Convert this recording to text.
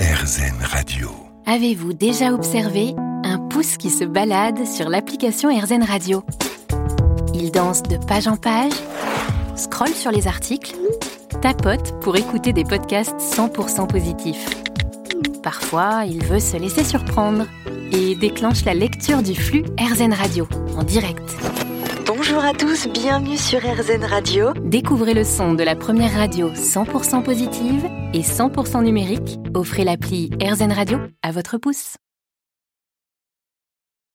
RZN Radio. Avez-vous déjà observé un pouce qui se balade sur l'application RZN Radio? Il danse de page en page, scrolle sur les articles, tapote pour écouter des podcasts 100% positifs. Parfois, il veut se laisser surprendre et déclenche la lecture du flux RZN Radio en direct. Bonjour à tous, bienvenue sur RZN Radio. Découvrez le son de la première radio 100% positive et 100% numérique. Offrez l'appli RZN Radio à votre pouce.